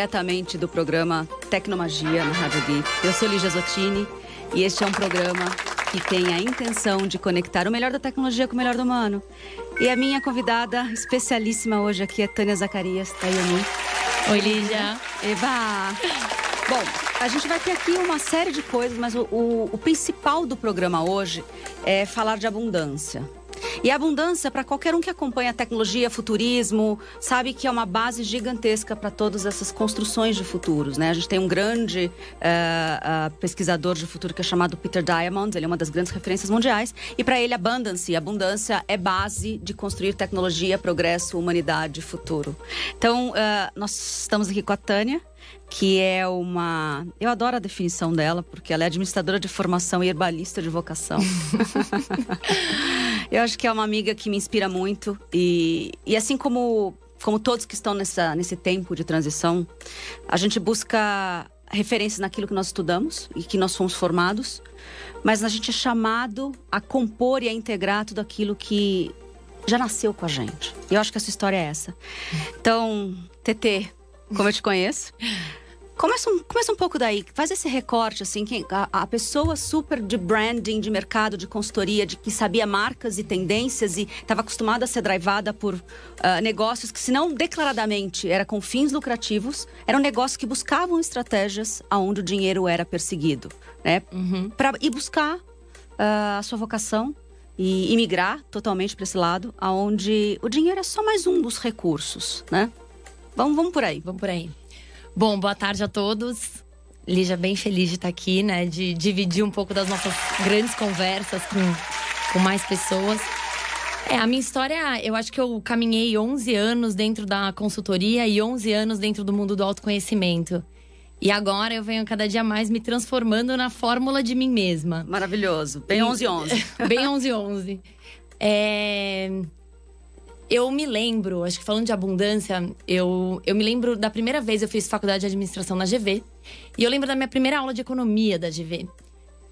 diretamente do programa Tecnomagia na Rádio Geek. Eu sou Lígia Zottini e este é um programa que tem a intenção de conectar o melhor da tecnologia com o melhor do humano. E a minha convidada especialíssima hoje aqui é Tânia Zacarias. Tá aí, Oi, Lígia. Eba! Bom, a gente vai ter aqui uma série de coisas, mas o, o, o principal do programa hoje é falar de abundância. E abundância, para qualquer um que acompanha a tecnologia, futurismo, sabe que é uma base gigantesca para todas essas construções de futuros. Né? A gente tem um grande uh, uh, pesquisador de futuro que é chamado Peter Diamond, ele é uma das grandes referências mundiais. E para ele, abundance, abundância é base de construir tecnologia, progresso, humanidade, futuro. Então, uh, nós estamos aqui com a Tânia que é uma. Eu adoro a definição dela, porque ela é administradora de formação e herbalista de vocação. eu acho que é uma amiga que me inspira muito. E, e assim como, como todos que estão nessa, nesse tempo de transição, a gente busca referências naquilo que nós estudamos e que nós fomos formados, mas a gente é chamado a compor e a integrar tudo aquilo que já nasceu com a gente. E eu acho que essa história é essa. Então, TT, como eu te conheço. Começa um, começa um pouco daí, faz esse recorte, assim, que a, a, pessoa super de branding, de mercado, de consultoria, de que sabia marcas e tendências e estava acostumada a ser drivada por uh, negócios que, se não declaradamente era com fins lucrativos, eram negócios que buscavam estratégias aonde o dinheiro era perseguido, né? Uhum. Para ir buscar uh, a sua vocação e imigrar totalmente para esse lado, aonde o dinheiro é só mais um dos recursos, né? Vamos, vamos por aí. Vamos por aí. Bom, boa tarde a todos. Lígia, bem feliz de estar aqui, né? De dividir um pouco das nossas grandes conversas com, com mais pessoas. É, a minha história, eu acho que eu caminhei 11 anos dentro da consultoria e 11 anos dentro do mundo do autoconhecimento. E agora eu venho cada dia mais me transformando na fórmula de mim mesma. Maravilhoso. Bem 11-11. bem 11-11. É eu me lembro, acho que falando de abundância, eu, eu me lembro da primeira vez eu fiz faculdade de administração na GV. E eu lembro da minha primeira aula de economia da GV.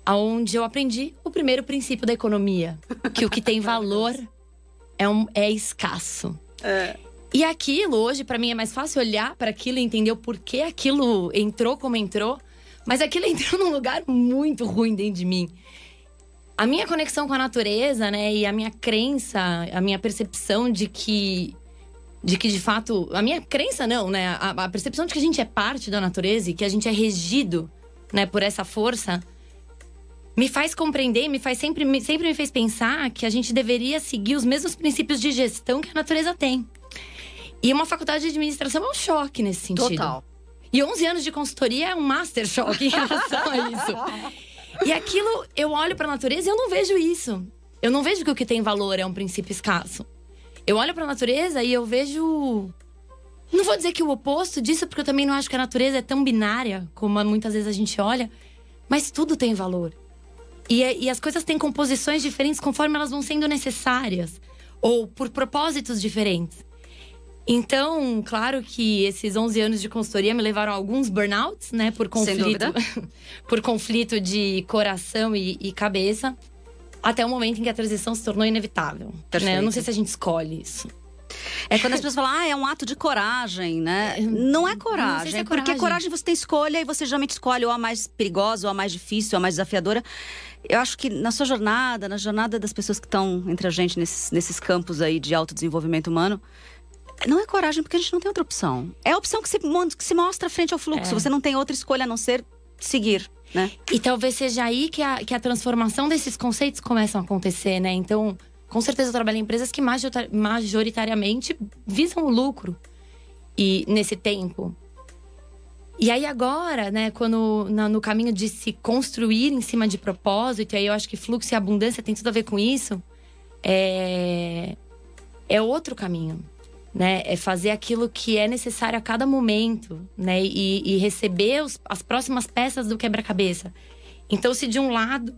Onde eu aprendi o primeiro princípio da economia: que o que tem valor é, um, é escasso. É. E aquilo, hoje, para mim, é mais fácil olhar para aquilo e entender o porquê aquilo entrou como entrou. Mas aquilo entrou num lugar muito ruim dentro de mim a minha conexão com a natureza, né, e a minha crença, a minha percepção de que de que de fato, a minha crença não, né, a, a, percepção de que a gente é parte da natureza e que a gente é regido, né, por essa força, me faz compreender, me faz sempre, me, sempre me fez pensar que a gente deveria seguir os mesmos princípios de gestão que a natureza tem. E uma faculdade de administração é um choque nesse sentido. Total. E 11 anos de consultoria é um master choque em relação a isso. E aquilo, eu olho para a natureza e eu não vejo isso. Eu não vejo que o que tem valor é um princípio escasso. Eu olho para a natureza e eu vejo. Não vou dizer que o oposto disso, porque eu também não acho que a natureza é tão binária como muitas vezes a gente olha, mas tudo tem valor. E, é, e as coisas têm composições diferentes conforme elas vão sendo necessárias, ou por propósitos diferentes. Então, claro que esses 11 anos de consultoria me levaram a alguns burnouts, né? Por conflito, por conflito de coração e, e, cabeça. Até o momento em que a transição se tornou inevitável. Né? Eu não sei se a gente escolhe isso. É quando as pessoas falam, ah, é um ato de coragem, né? É, não é coragem. Não é coragem. Porque coragem você tem escolha e você geralmente escolhe ou a mais perigosa, ou a mais difícil, ou a mais desafiadora. Eu acho que na sua jornada, na jornada das pessoas que estão entre a gente nesses, nesses campos aí de autodesenvolvimento humano, não é coragem porque a gente não tem outra opção. É a opção que se, que se mostra frente ao fluxo. É. Você não tem outra escolha a não ser seguir, né? E talvez seja aí que a, que a transformação desses conceitos começam a acontecer, né? Então, com certeza eu trabalho em empresas que majoritariamente visam o lucro. E nesse tempo. E aí agora, né, quando na, no caminho de se construir em cima de propósito, e aí eu acho que fluxo e abundância tem tudo a ver com isso, é, é outro caminho né? É fazer aquilo que é necessário a cada momento, né? E, e receber os, as próximas peças do quebra-cabeça. Então, se de um lado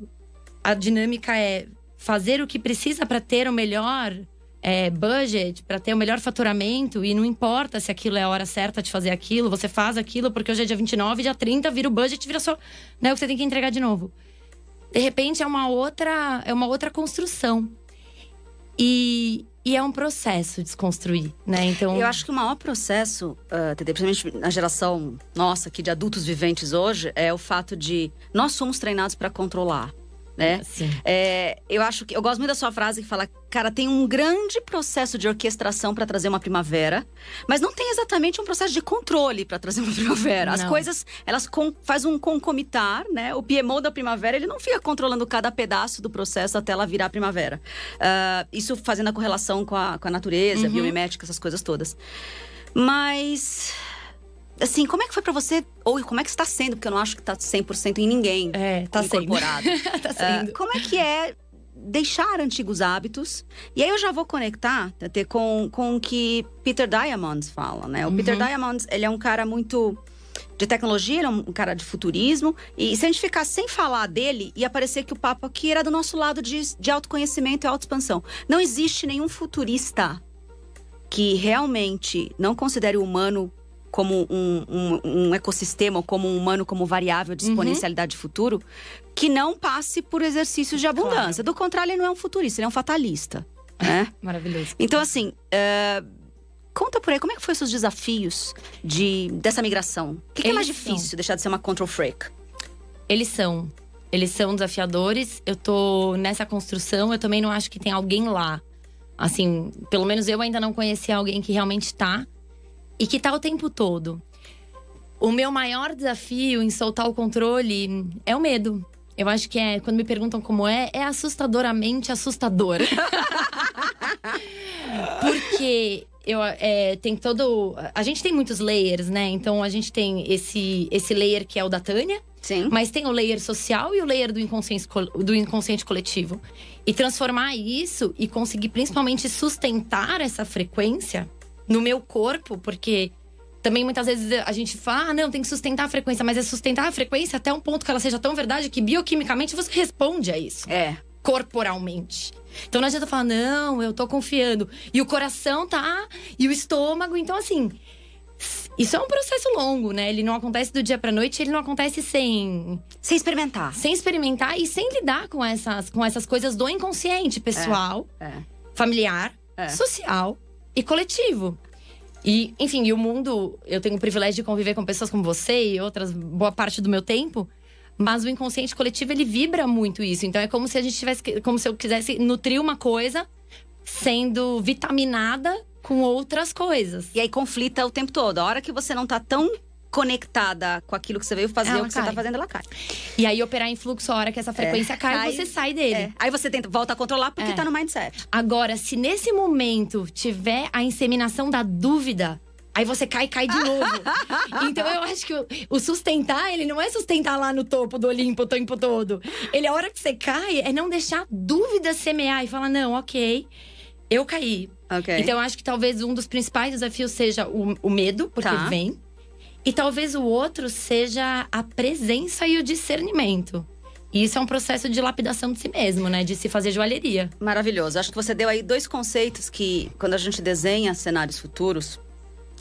a dinâmica é fazer o que precisa para ter o melhor é, budget, para ter o melhor faturamento, e não importa se aquilo é a hora certa de fazer aquilo, você faz aquilo porque hoje é dia 29, dia 30, vira o budget, vira só né, o que você tem que entregar de novo. De repente é uma outra, é uma outra construção. E, e é um processo desconstruir, né? Então. Eu acho que o maior processo, uh, principalmente na geração nossa aqui de adultos viventes hoje, é o fato de nós somos treinados para controlar né? Sim. É, eu acho que eu gosto muito da sua frase que fala, cara, tem um grande processo de orquestração para trazer uma primavera, mas não tem exatamente um processo de controle para trazer uma primavera. As Não. coisas, elas com, faz um concomitar, né? O PMO da primavera, ele não fica controlando cada pedaço do processo até ela virar primavera. Ah, isso fazendo a correlação com a, com a natureza, Uhum. biomimética, essas coisas todas. Mas assim, como é que foi pra você ou como é que está sendo, porque eu não acho que tá 100% em ninguém É, tá sendo. incorporado. tá Ah, sendo. como é que é deixar antigos hábitos? E aí eu já vou conectar Tete, com, com o que Peter Diamond fala, né? O Peter Diamond, ele é um cara muito de tecnologia, ele é um cara de futurismo. E se a gente ficar sem falar dele, ia parecer que o papo aqui era do nosso lado de, de autoconhecimento e autoexpansão. Não existe nenhum futurista que realmente não considere o humano como um, um, um ecossistema, ou como um humano como variável de exponencialidade de futuro, que não passe por exercícios de abundância. Do contrário, ele não é um futurista, ele é um fatalista. Né? Maravilhoso. Então, assim, é, conta por aí, como é que foram os seus desafios de, dessa migração? O que, que é mais Eles são. difícil, deixar de ser uma control freak? Eles são. Eles são desafiadores. Eu tô nessa construção. Eu também não acho que tem alguém lá. Assim, pelo menos eu ainda não conheci alguém que realmente tá. E que tá o tempo todo. O meu maior desafio em soltar o controle é o medo. Eu acho que é, quando me perguntam como é, é assustadoramente assustador. Porque eu, é, tem todo. A gente tem muitos layers, né? Então a gente tem esse, esse layer que é o da Tânia, Sim. mas tem o layer social e o layer do inconsciente, co- do inconsciente coletivo. E transformar isso e conseguir principalmente sustentar essa frequência no meu corpo, porque também muitas vezes a gente fala, ah, não, tem que sustentar a frequência, mas é sustentar a frequência até um ponto que ela seja tão verdade que bioquimicamente você responde a isso É. corporalmente. Então não adianta falar, não, eu tô confiando. E o coração tá, e o estômago. Então, assim, isso é um processo longo, né? Ele não acontece do dia pra noite, ele não acontece sem, Sem experimentar. sem experimentar e sem lidar com essas, com essas coisas do inconsciente pessoal, É. familiar, É. social e coletivo. E, enfim, e o mundo, eu tenho o privilégio de conviver com pessoas como você e outras, boa parte do meu tempo. Mas o inconsciente coletivo, ele vibra muito isso. Então é como se a gente tivesse. Como se eu quisesse nutrir uma coisa sendo vitaminada com outras coisas. E aí conflita o tempo todo. A hora que você não tá tão conectada com aquilo que você veio fazer, Ela o que você cai. tá fazendo, ela cai. E aí, operar em fluxo, a hora que essa frequência cai, Aí- você sai dele. É. Aí você tenta, volta a controlar porque É. tá no mindset. Agora, se nesse momento tiver a inseminação da dúvida, aí você cai e cai de novo. então eu acho que o, o sustentar, ele não é sustentar lá no topo do Olimpo o tempo todo. Ele, a hora que você cai, é não deixar dúvida semear e falar: não, ok, eu caí. Ok. Então eu acho que talvez um dos principais desafios seja o, o medo, porque Tá. vem. E talvez o outro seja a presença e o discernimento. E isso é um processo de lapidação de si mesmo, né? De se fazer joalheria. Maravilhoso. Acho que você deu aí dois conceitos que, quando a gente desenha cenários futuros,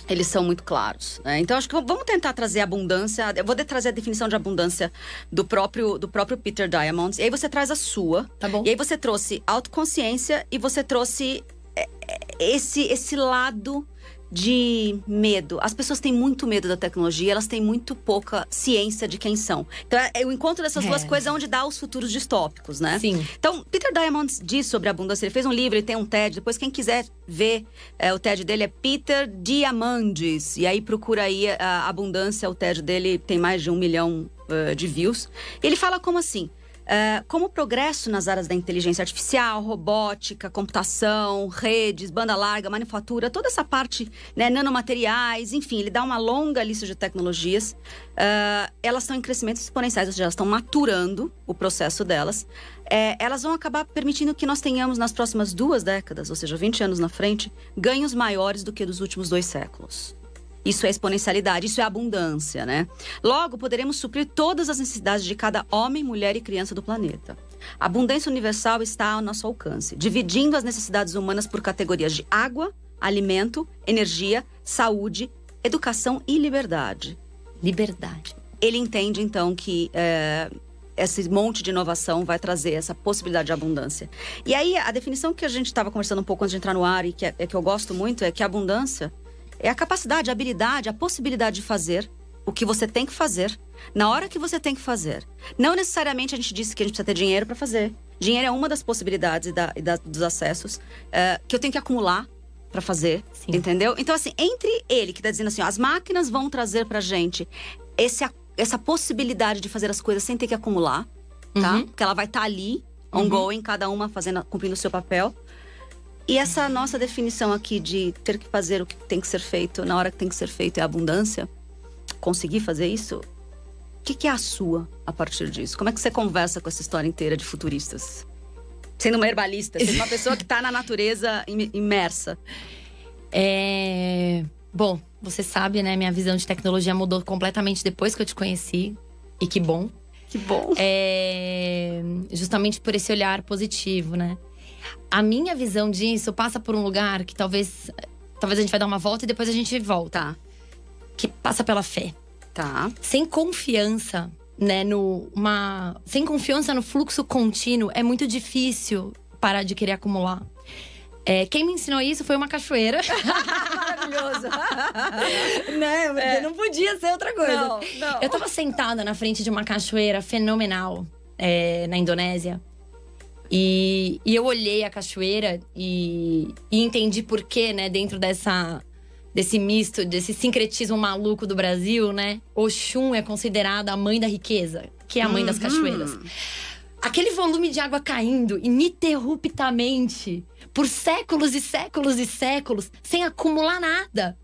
eles são muito claros. né? Então, acho que vamos tentar trazer abundância. Eu vou trazer a definição de abundância do próprio, do próprio Peter Diamond. E aí você traz a sua. Tá bom? E aí você trouxe autoconsciência e você trouxe é, é, esse, esse lado de medo. As pessoas têm muito medo da tecnologia, elas têm muito pouca ciência de quem são. Então, é, é o encontro dessas É. duas coisas é onde dá os futuros distópicos, né? Sim. Então, Peter Diamond diz sobre abundância. Ele fez um livro, ele tem um TED. Depois, quem quiser ver, é, o TED dele é Peter Diamandis. E aí, procura aí a abundância. O TED dele tem mais de um milhão eh, de views. Ele fala como assim... eh, como o progresso nas áreas da inteligência artificial, robótica, computação, redes, banda larga, manufatura, toda essa parte, né, nanomateriais, enfim, ele dá uma longa lista de tecnologias. eh, elas estão em crescimentos exponenciais, ou seja, elas estão maturando o processo delas. É, elas vão acabar permitindo que nós tenhamos nas próximas duas décadas, ou seja, 20 anos na frente, ganhos maiores do que dos últimos dois séculos. Isso é exponencialidade, isso é abundância, né? Logo, poderemos suprir todas as necessidades de cada homem, mulher e criança do planeta. A abundância universal está ao nosso alcance, dividindo as necessidades humanas por categorias de água, alimento, energia, saúde, educação e liberdade Liberdade. ele entende então que é, esse monte de inovação vai trazer essa possibilidade de abundância. E aí, a definição que a gente estava conversando um pouco antes de entrar no ar e que, é, é que eu gosto muito é que a abundância é a capacidade, a habilidade, a possibilidade de fazer o que você tem que fazer na hora que você tem que fazer. Não necessariamente a gente disse que a gente precisa ter dinheiro para fazer. Dinheiro é uma das possibilidades e, da, e da, dos acessos uh, que eu tenho que acumular para fazer, Sim. entendeu? Então assim, entre ele que tá dizendo assim, ó, as máquinas vão trazer pra gente esse, essa possibilidade de fazer as coisas sem ter que acumular, tá? Uhum. Porque ela vai estar tá ali, uhum. ongoing, uhum. cada uma fazendo, cumprindo o seu papel. E essa nossa definição aqui de ter que fazer o que tem que ser feito na hora que tem que ser feito é abundância, conseguir fazer isso, o que, que é a sua a partir disso? Como é que você conversa com essa história inteira de futuristas? Sendo uma herbalista, sendo uma pessoa que está na natureza imersa. É. Bom, você sabe, né? Minha visão de tecnologia mudou completamente depois que eu te conheci. E que bom. Que bom. É... Justamente por esse olhar positivo, né? A minha visão disso passa por um lugar que talvez. Talvez a gente vai dar uma volta e depois a gente volta. Tá. Que passa pela fé. Tá. Sem confiança, né, no uma sem confiança no fluxo contínuo é muito difícil parar de querer acumular. É, quem me ensinou isso foi uma cachoeira. Maravilhoso. né? Porque é. não podia ser outra coisa. Não, não. Eu tava sentada na frente de uma cachoeira fenomenal é, na Indonésia. E, e, eu olhei a cachoeira e, e entendi por que, né, dentro dessa desse misto, desse sincretismo maluco do Brasil, né? Oxum é considerada a mãe da riqueza, que é a mãe uhum. das cachoeiras. Aquele volume de água caindo ininterruptamente por séculos e séculos e séculos, sem acumular nada.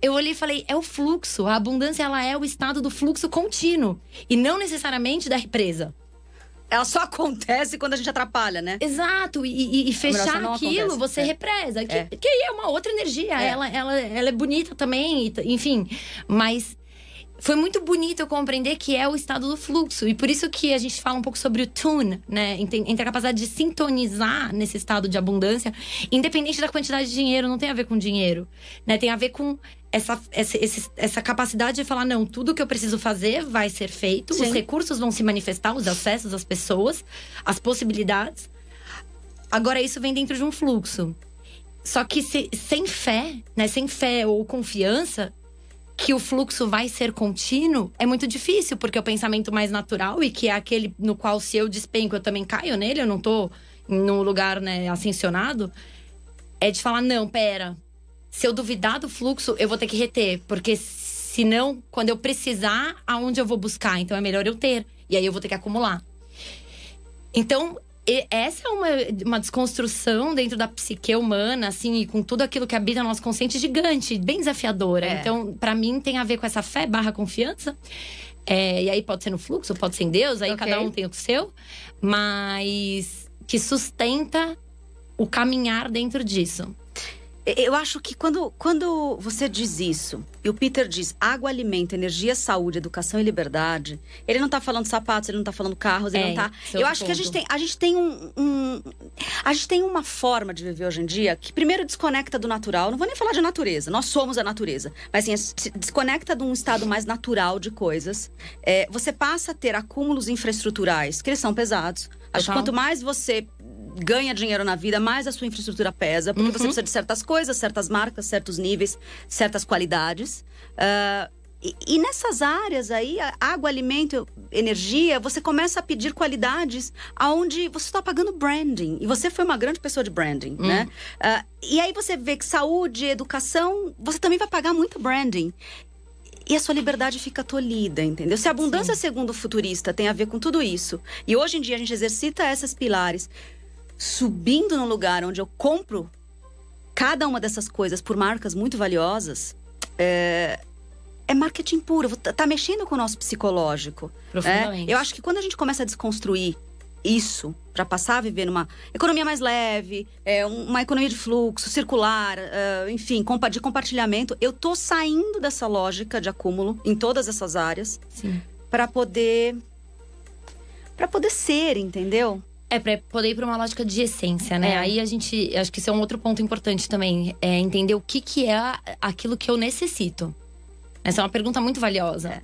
Eu olhei e falei, é o fluxo. A abundância ela é o estado do fluxo contínuo e não necessariamente da represa ela só acontece quando a gente atrapalha, né? Exato. E, e, e fechar aquilo, acontece. você é. represa. Que, é. que aí é uma outra energia. É. Ela, ela, ela é bonita também, enfim. Mas foi muito bonito eu compreender que é o estado do fluxo. E por isso que a gente fala um pouco sobre o tune, né? Entre a capacidade de sintonizar nesse estado de abundância, independente da quantidade de dinheiro, não tem a ver com dinheiro. Né? Tem a ver com essa, essa, essa capacidade de falar: não, tudo que eu preciso fazer vai ser feito, Sim. os recursos vão se manifestar, os acessos, as pessoas, as possibilidades. Agora, isso vem dentro de um fluxo. Só que se, sem fé, né? Sem fé ou confiança, que o fluxo vai ser contínuo é muito difícil, porque o pensamento mais natural e que é aquele no qual se eu despenco, eu também caio nele, eu não tô num lugar, né, ascensionado, é de falar, não, pera. Se eu duvidar do fluxo, eu vou ter que reter, porque senão, quando eu precisar, aonde eu vou buscar? Então é melhor eu ter. E aí eu vou ter que acumular. Então, essa é uma, uma desconstrução dentro da psique humana, assim, e com tudo aquilo que habita no nosso consciente gigante, bem desafiadora. É. Então, para mim, tem a ver com essa fé barra confiança. É, e aí pode ser no fluxo, pode ser em Deus, aí okay. cada um tem o seu, mas que sustenta o caminhar dentro disso. Eu acho que quando, quando você diz isso, e o Peter diz água, alimento, energia, saúde, educação e liberdade, ele não tá falando sapatos, ele não tá falando carros, ele é, não tá. Eu acho ponto. que a gente tem, a gente tem um, um, A gente tem uma forma de viver hoje em dia que primeiro desconecta do natural. Não vou nem falar de natureza, nós somos a natureza. Mas assim, se desconecta de um estado mais natural de coisas. É, você passa a ter acúmulos infraestruturais, que eles são pesados. Acho que quanto mais você ganha dinheiro na vida, mais a sua infraestrutura pesa, porque uhum. você precisa de certas coisas, certas marcas, certos níveis, certas qualidades. Uh, e, e, nessas áreas aí, água, alimento, energia, você começa a pedir qualidades aonde você está pagando branding. E você foi uma grande pessoa de branding, uhum. né? Uh, e aí você vê que saúde, educação, você também vai pagar muito branding e a sua liberdade fica tolhida, entendeu? Se a abundância, Sim. segundo o futurista, tem a ver com tudo isso, e hoje em dia a gente exercita esses pilares subindo no lugar onde eu compro cada uma dessas coisas por marcas muito valiosas, é, é marketing puro. Tá mexendo com o nosso psicológico. Né? Profundamente. É? Eu acho que quando a gente começa a desconstruir isso para passar a viver numa economia mais leve, é, uma economia de fluxo, circular, uh, enfim, de compartilhamento, eu tô saindo dessa lógica de acúmulo em todas essas áreas para poder para poder ser, entendeu? É, pra poder ir pra uma lógica de essência, né? É. Aí a gente. Acho que isso é um outro ponto importante também. É entender o que, que é aquilo que eu necessito. Essa é uma pergunta muito valiosa. É.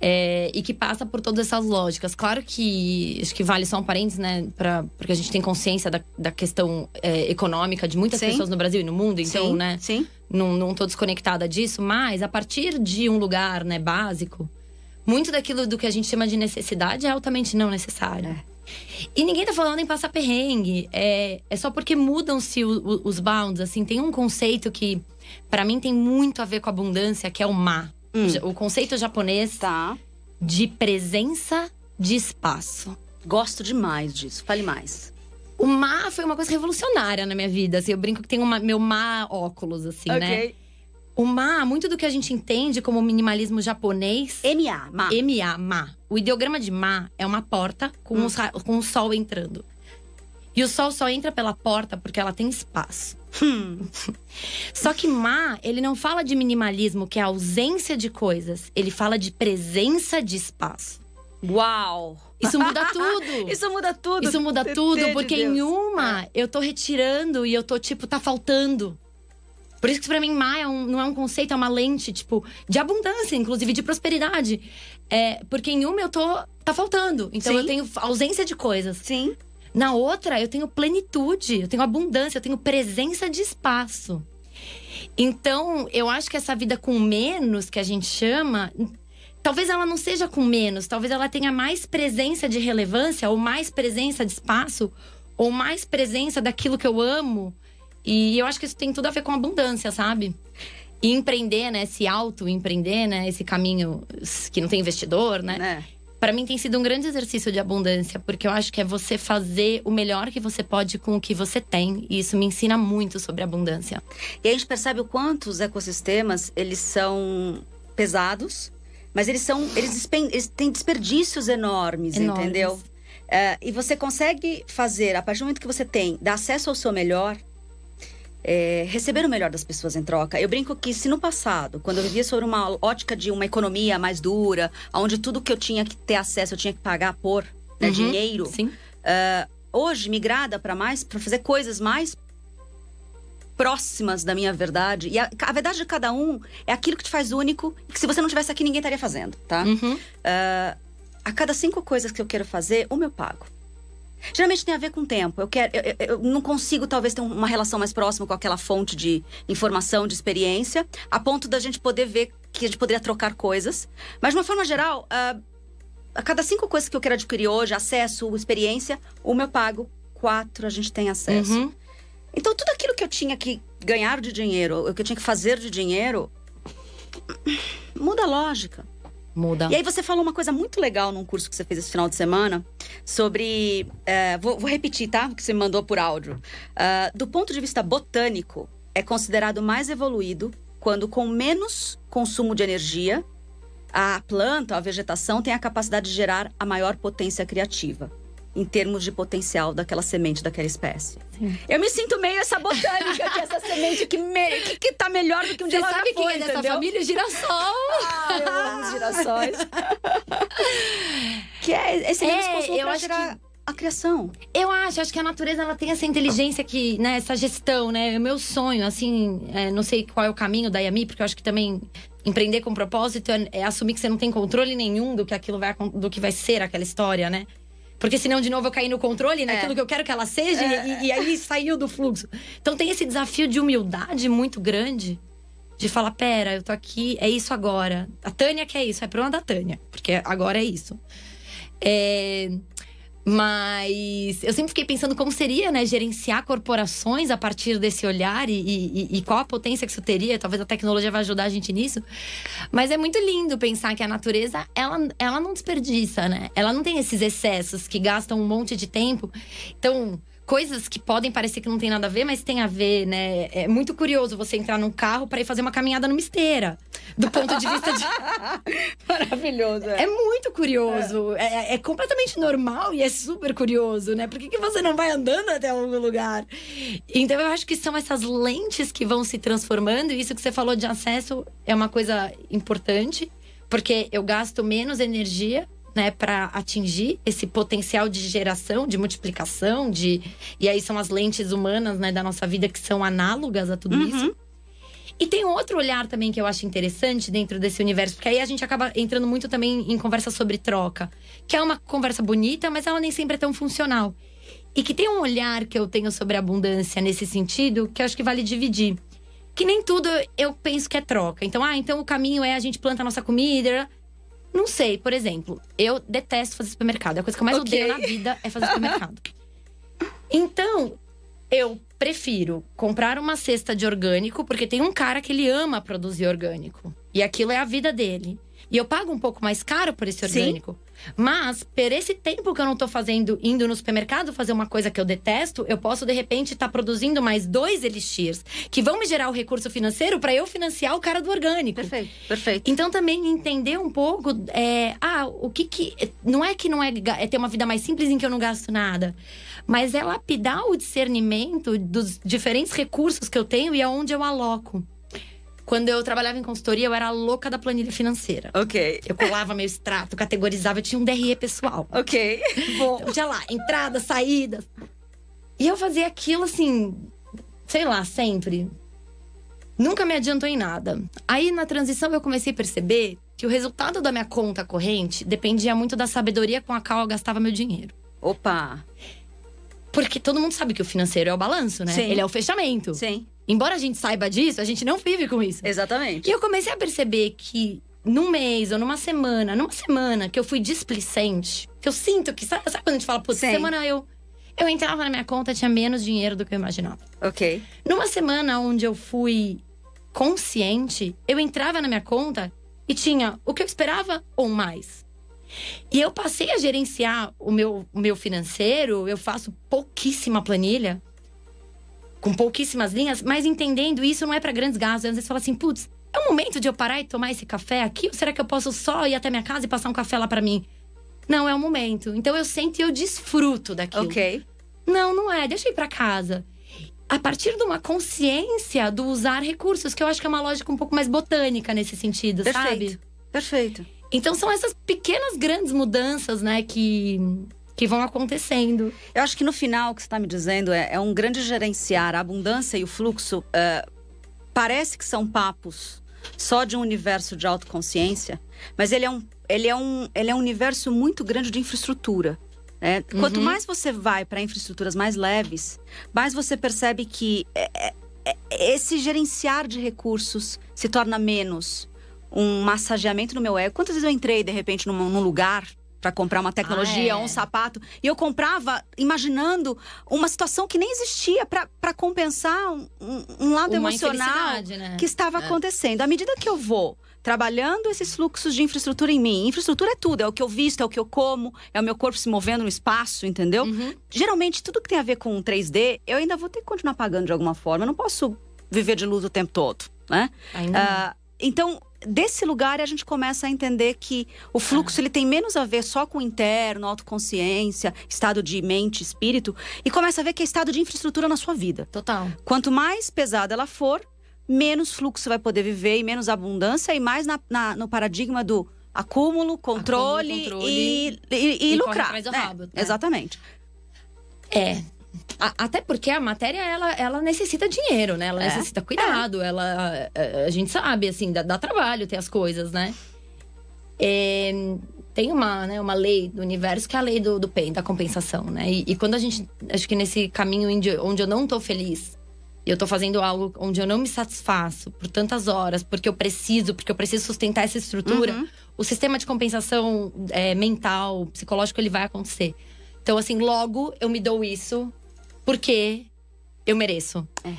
É, e que passa por todas essas lógicas. Claro que acho que vale só um parênteses, né? Pra, porque a gente tem consciência da, da questão é, econômica de muitas Sim. pessoas no Brasil e no mundo, então, sim, né? Sim. Não, não tô desconectada disso, mas a partir de um lugar né, básico, muito daquilo do que a gente chama de necessidade é altamente não necessário. É. E ninguém tá falando em passar perrengue. É, é só porque mudam-se os bounds. Assim, tem um conceito que, pra mim, tem muito a ver com abundância, que é o ma. O conceito japonês Tá. de presença de espaço. Gosto demais disso. Fale mais. O ma foi uma coisa revolucionária na minha vida. Assim, eu brinco que tem uma, meu ma óculos, assim, né? O ma, muito do que a gente entende como minimalismo japonês. MA, Ma. MA, ma. O ideograma de ma é uma porta com, Hum. ra- com o sol entrando. E o sol só entra pela porta porque ela tem espaço. Hum. Só que ma, ele não fala de minimalismo, que é a ausência de coisas. Ele fala de presença de espaço. Uau! Isso muda tudo. Isso muda tudo. Isso muda tudo, de porque em Deus. uma eu tô retirando e eu tô, tipo, tá faltando. Por isso que pra mim, má é um- não é um conceito, é uma lente, tipo, de abundância, inclusive de prosperidade. É, porque em uma eu tô. tá faltando. Então Sim. eu tenho ausência de coisas. Sim. Na outra, eu tenho plenitude, eu tenho abundância, eu tenho presença de espaço. Então, eu acho que essa vida com menos, que a gente chama, talvez ela não seja com menos, talvez ela tenha mais presença de relevância, ou mais presença de espaço, ou mais presença daquilo que eu amo. E eu acho que isso tem tudo a ver com abundância, sabe? E empreender, né? Se auto-empreender, né? Esse caminho que não tem investidor, né? Né? Pra mim tem sido um grande exercício de abundância, porque eu acho que é você fazer o melhor que você pode com o que você tem, e isso me ensina muito sobre abundância. E a gente percebe o quanto os ecossistemas, eles são pesados, mas eles são. Eles, eles têm desperdícios enormes, Enormes. entendeu? É, e você consegue fazer, a partir do momento que você tem, dar acesso ao seu melhor, é, receber o melhor das pessoas em troca. Eu brinco que se no passado, quando eu vivia sobre uma ótica de uma economia mais dura, onde tudo que eu tinha que ter acesso, eu tinha que pagar por né, Uhum, dinheiro, Sim. ah, hoje migrada para mais, para fazer coisas mais próximas da minha verdade. E a, a verdade de cada um é aquilo que te faz único, que se você não tivesse aqui, ninguém estaria fazendo, tá? Uhum. Ah, a cada cinco coisas que eu quero fazer, uma eu pago. Geralmente tem a ver com tempo. Eu, quero, eu, eu- não consigo, talvez, ter uma relação mais próxima com aquela fonte de informação, de experiência, a ponto da gente poder ver que a gente poderia trocar coisas. Mas, de uma forma geral, ah, a cada cinco coisas que eu quero adquirir hoje, acesso, experiência, uma eu pago, quatro a gente tem acesso. Uhum. Então, tudo aquilo que eu tinha que ganhar de dinheiro, o que eu tinha que fazer de dinheiro, muda a lógica. Muda. E aí você falou uma coisa muito legal num curso que você fez esse final de semana sobre. é, vou, vou repetir, tá? Que você me mandou por áudio. Ah, do ponto de vista botânico, é considerado mais evoluído quando, com menos consumo de energia, a planta, a vegetação tem a capacidade de gerar a maior potência criativa. Em termos de potencial daquela semente, daquela espécie. Sim. Eu me sinto meio essa botânica, que é essa semente que, me, que, que tá melhor do que um Você dia ela sabe quem foi, é dessa entendeu? família? O girassol! Ah, eu amo girassóis. que é esse É, eu acho gerar a criação. Eu acho, acho que a natureza ela tem essa inteligência que, né, essa gestão, né? O meu sonho, assim, é, não sei qual é o caminho da Yami, porque eu acho que também empreender com propósito é, é assumir que você não tem controle nenhum do que aquilo vai do que vai ser aquela história, né? Porque senão, de novo, eu caí no controle naquilo É. que eu quero que ela seja e, e aí saiu do fluxo. Então tem esse desafio de humildade muito grande. De falar, pera, eu tô aqui, é isso agora. A Tânia quer isso, é problema da Tânia, porque agora é isso. É, Mas eu sempre fiquei pensando como seria, né, gerenciar corporações a partir desse olhar e, e- e qual a potência que isso teria. Talvez a tecnologia vai ajudar a gente nisso. Mas é muito lindo pensar que a natureza, ela, ela não desperdiça, né? Ela não tem esses excessos que gastam um monte de tempo. Então, coisas que podem parecer que não tem nada a ver, mas tem a ver, né? É muito curioso você entrar num carro para ir fazer uma caminhada numa esteira. Do ponto de vista de. Maravilhoso. É muito curioso. É, é completamente normal e é super curioso, né? Por que, que você não vai andando até algum lugar? Então eu acho que são essas lentes que vão se transformando, e isso que você falou de acesso é uma coisa importante, porque eu gasto menos energia. Né, para atingir esse potencial de geração, de multiplicação, de e aí são as lentes humanas, né, da nossa vida que são análogas a tudo isso. E tem outro olhar também que eu acho interessante dentro desse universo, porque aí a gente acaba entrando muito também em conversa sobre troca, que é uma conversa bonita, mas ela nem sempre é tão funcional. E que tem um olhar que eu tenho sobre abundância nesse sentido, que eu acho que vale dividir. Que nem tudo eu penso que é troca. Então, ah, então o caminho é a gente planta a nossa comida. Não sei, por exemplo, eu detesto fazer supermercado. A coisa que eu mais okay. odeio na vida é fazer supermercado. Então, eu prefiro comprar uma cesta de orgânico, porque tem um cara que ele ama produzir orgânico. E aquilo é a vida dele. E eu pago um pouco mais caro por esse orgânico. Sim. Mas, por esse tempo que eu não tô fazendo, indo no supermercado fazer uma coisa que eu detesto, eu posso, de repente, estar tá produzindo mais dois elixirs que vão me gerar o recurso financeiro para eu financiar o cara do orgânico. Perfeito, perfeito. Então, também entender um pouco. É, ah, o que que. Não é que não é, é ter uma vida mais simples em que eu não gasto nada. Mas é lapidar o discernimento dos diferentes recursos que eu tenho e aonde eu aloco. Quando eu trabalhava em consultoria, eu era louca da planilha financeira. Ok. Eu colava meu extrato, categorizava, eu tinha um DRE pessoal. Ok. Bom. Então, tinha lá, entradas, saídas. E eu fazia aquilo assim, sei lá, sempre. Nunca me adiantou em nada. Aí na transição eu comecei a perceber que o resultado da minha conta corrente dependia muito da sabedoria com a qual eu gastava meu dinheiro. Opa! Porque todo mundo sabe que o financeiro é o balanço, né? Sim. Ele é o fechamento. Sim. Embora a gente saiba disso, a gente não vive com isso. Exatamente. E eu comecei a perceber que num mês ou numa semana, numa semana que eu fui displicente, que eu sinto que. Sabe, sabe quando a gente fala, putz, semana eu. Eu entrava na minha conta, tinha menos dinheiro do que eu imaginava. Ok. Numa semana onde eu fui consciente, eu entrava na minha conta e tinha o que eu esperava ou mais. E eu passei a gerenciar o meu, o meu financeiro, eu faço pouquíssima planilha, com pouquíssimas linhas, mas entendendo isso não é para grandes gastos. Às vezes fala assim, putz, é o momento de eu parar e tomar esse café aqui? Ou será que eu posso só ir até minha casa e passar um café lá para mim? Não, é o momento. Então eu sento e eu desfruto daquilo. Ok. Não, não é. Deixa eu ir para casa. A partir de uma consciência do usar recursos, que eu acho que é uma lógica um pouco mais botânica nesse sentido, Perfeito. sabe? Perfeito. Então são essas pequenas, grandes mudanças, né, que, que vão acontecendo. Eu acho que no final o que você está me dizendo é, é, um grande gerenciar a abundância e o fluxo. Uh, parece que são papos só de um universo de autoconsciência, mas ele é um, ele é um, ele é um universo muito grande de infraestrutura. Né? Uhum. Quanto mais você vai para infraestruturas mais leves, mais você percebe que é, é, é, esse gerenciar de recursos se torna menos um massageamento no meu ego. Quantas vezes eu entrei, de repente, num, num lugar para comprar uma tecnologia, ah, é. um sapato. E eu comprava imaginando uma situação que nem existia para compensar um, um lado uma emocional né? que estava é. acontecendo. À medida que eu vou trabalhando esses fluxos de infraestrutura em mim, infraestrutura é tudo, é o que eu visto, é o que eu como, é o meu corpo se movendo no espaço, entendeu? Uhum. Geralmente, tudo que tem a ver com 3D, eu ainda vou ter que continuar pagando de alguma forma. Eu não posso viver de luz o tempo todo, né? Ainda uh, então, desse lugar a gente começa a entender que o fluxo ele tem menos a ver só com o interno, autoconsciência, estado de mente, espírito, e começa a ver que é estado de infraestrutura na sua vida. Total. Quanto mais pesada ela for, menos fluxo vai poder viver e menos abundância, e mais na, na no paradigma do acúmulo, controle, acúmulo, controle e, e, e, e lucrar. É, rabo, né? Exatamente. É, até porque a matéria, ela, ela necessita dinheiro, né? Ela é. necessita cuidado. É. Ela, a, a, gente sabe, assim, dá, dá, trabalho ter as coisas, né? É, tem uma, né, uma lei do universo que é a lei do, do PEN, da compensação, né? E, e, quando a gente. Acho que nesse caminho onde eu não tô feliz, e eu tô fazendo algo onde eu não me satisfaço por tantas horas, porque eu preciso, porque eu preciso sustentar essa estrutura, uhum. o sistema de compensação é, mental, psicológico, ele vai acontecer. Então, assim, logo eu me dou isso porque eu mereço. É.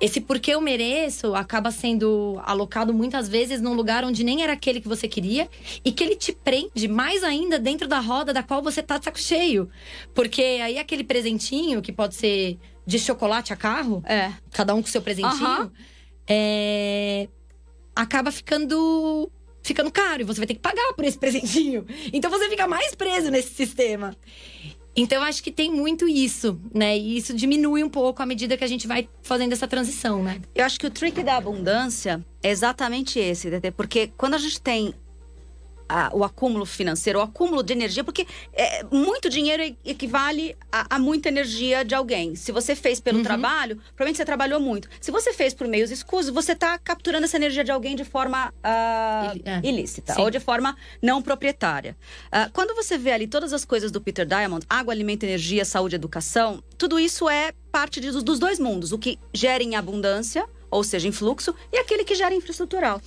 Esse porque eu mereço acaba sendo alocado muitas vezes num lugar onde nem era aquele que você queria e que ele te prende mais ainda dentro da roda da qual você tá de saco cheio. Porque aí aquele presentinho, que pode ser de chocolate a carro, é. cada um com seu presentinho, é, acaba ficando ficando caro e você vai ter que pagar por esse presentinho. Então você fica mais preso nesse sistema. Então, acho que tem muito isso, né? E isso diminui um pouco à medida que a gente vai fazendo essa transição, né? Eu acho que o trick da abundância é exatamente esse, porque quando a gente tem a, o acúmulo financeiro, o acúmulo de energia, porque é, muito dinheiro equivale a, a, muita energia de alguém. Se você fez pelo uhum. trabalho, provavelmente você trabalhou muito. Se você fez por meios escusos, você está capturando essa energia de alguém de forma uh, é. ilícita Sim. ou de forma não proprietária. Uh, quando você vê ali todas as coisas do Peter Diamond, água, alimento, energia, saúde, educação, tudo isso é parte de, dos dois mundos. O que gera em abundância, ou seja, em fluxo, e aquele que gera infraestrutural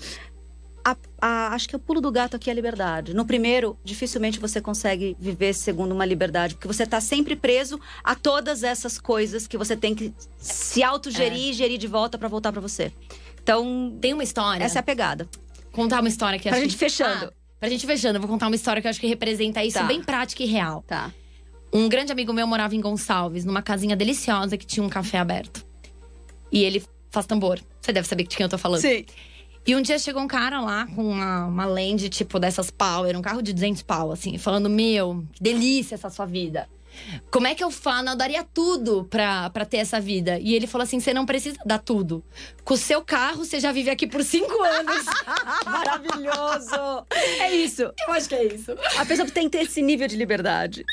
a, a, acho que o pulo do gato aqui é a liberdade. No primeiro, dificilmente você consegue viver segundo uma liberdade, porque você está sempre preso a todas essas coisas que você tem que se autogerir é. e gerir de volta para voltar para você. Então. Tem uma história. Essa é a pegada. Contar uma história que Pra gente que... fechando. Ah, pra gente fechando, eu vou contar uma história que eu acho que representa isso tá. bem prática e real. Tá. Um grande amigo meu morava em Gonçalves, numa casinha deliciosa que tinha um café aberto. E ele faz tambor. Você deve saber de quem eu tô falando. Sim. E um dia chegou um cara lá com uma, uma Land, tipo, dessas Power, um carro de 200 pau, assim, falando: Meu, que delícia essa sua vida. Como é que eu falo? Eu daria tudo pra, pra ter essa vida. E ele falou assim: você não precisa dar tudo. Com o seu carro, você já vive aqui por cinco anos. Maravilhoso! É isso. Eu acho que é isso. A pessoa tem que ter esse nível de liberdade.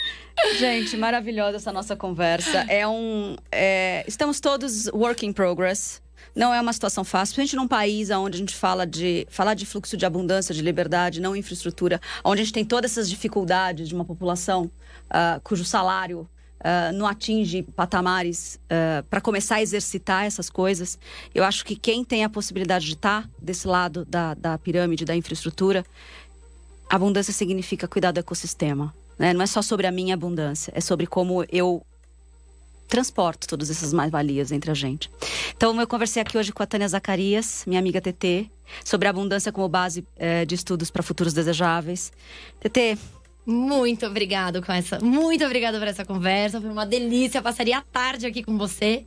Gente, maravilhosa essa nossa conversa. É um. É, estamos todos work in progress. Não é uma situação fácil, principalmente num país onde a gente fala de falar de fluxo de abundância, de liberdade, não infraestrutura, onde a gente tem todas essas dificuldades de uma população uh, cujo salário Uh, não atinge patamares uh, para começar a exercitar essas coisas. Eu acho que quem tem a possibilidade de estar tá desse lado da, da pirâmide, da infraestrutura, abundância significa cuidar do ecossistema. Né? Não é só sobre a minha abundância, é sobre como eu transporto todas essas mais-valias entre a gente. Então, eu conversei aqui hoje com a Tânia Zacarias, minha amiga TT, sobre a abundância como base é, de estudos para futuros desejáveis. TT, muito obrigado com essa. Muito obrigada por essa conversa. Foi uma delícia. Eu passaria a tarde aqui com você.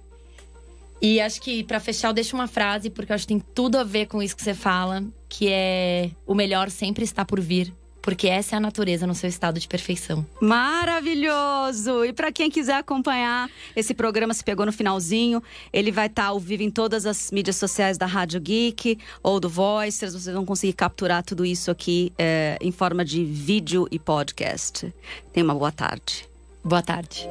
E acho que para fechar eu deixo uma frase porque eu acho que tem tudo a ver com isso que você fala, que é o melhor sempre está por vir porque essa é a natureza no seu estado de perfeição. Maravilhoso! E para quem quiser acompanhar esse programa, se pegou no finalzinho, ele vai estar tá ao vivo em todas as mídias sociais da Rádio Geek ou do Voicers. Vocês vão conseguir capturar tudo isso aqui é, em forma de vídeo e podcast. Tenha uma boa tarde. Boa tarde.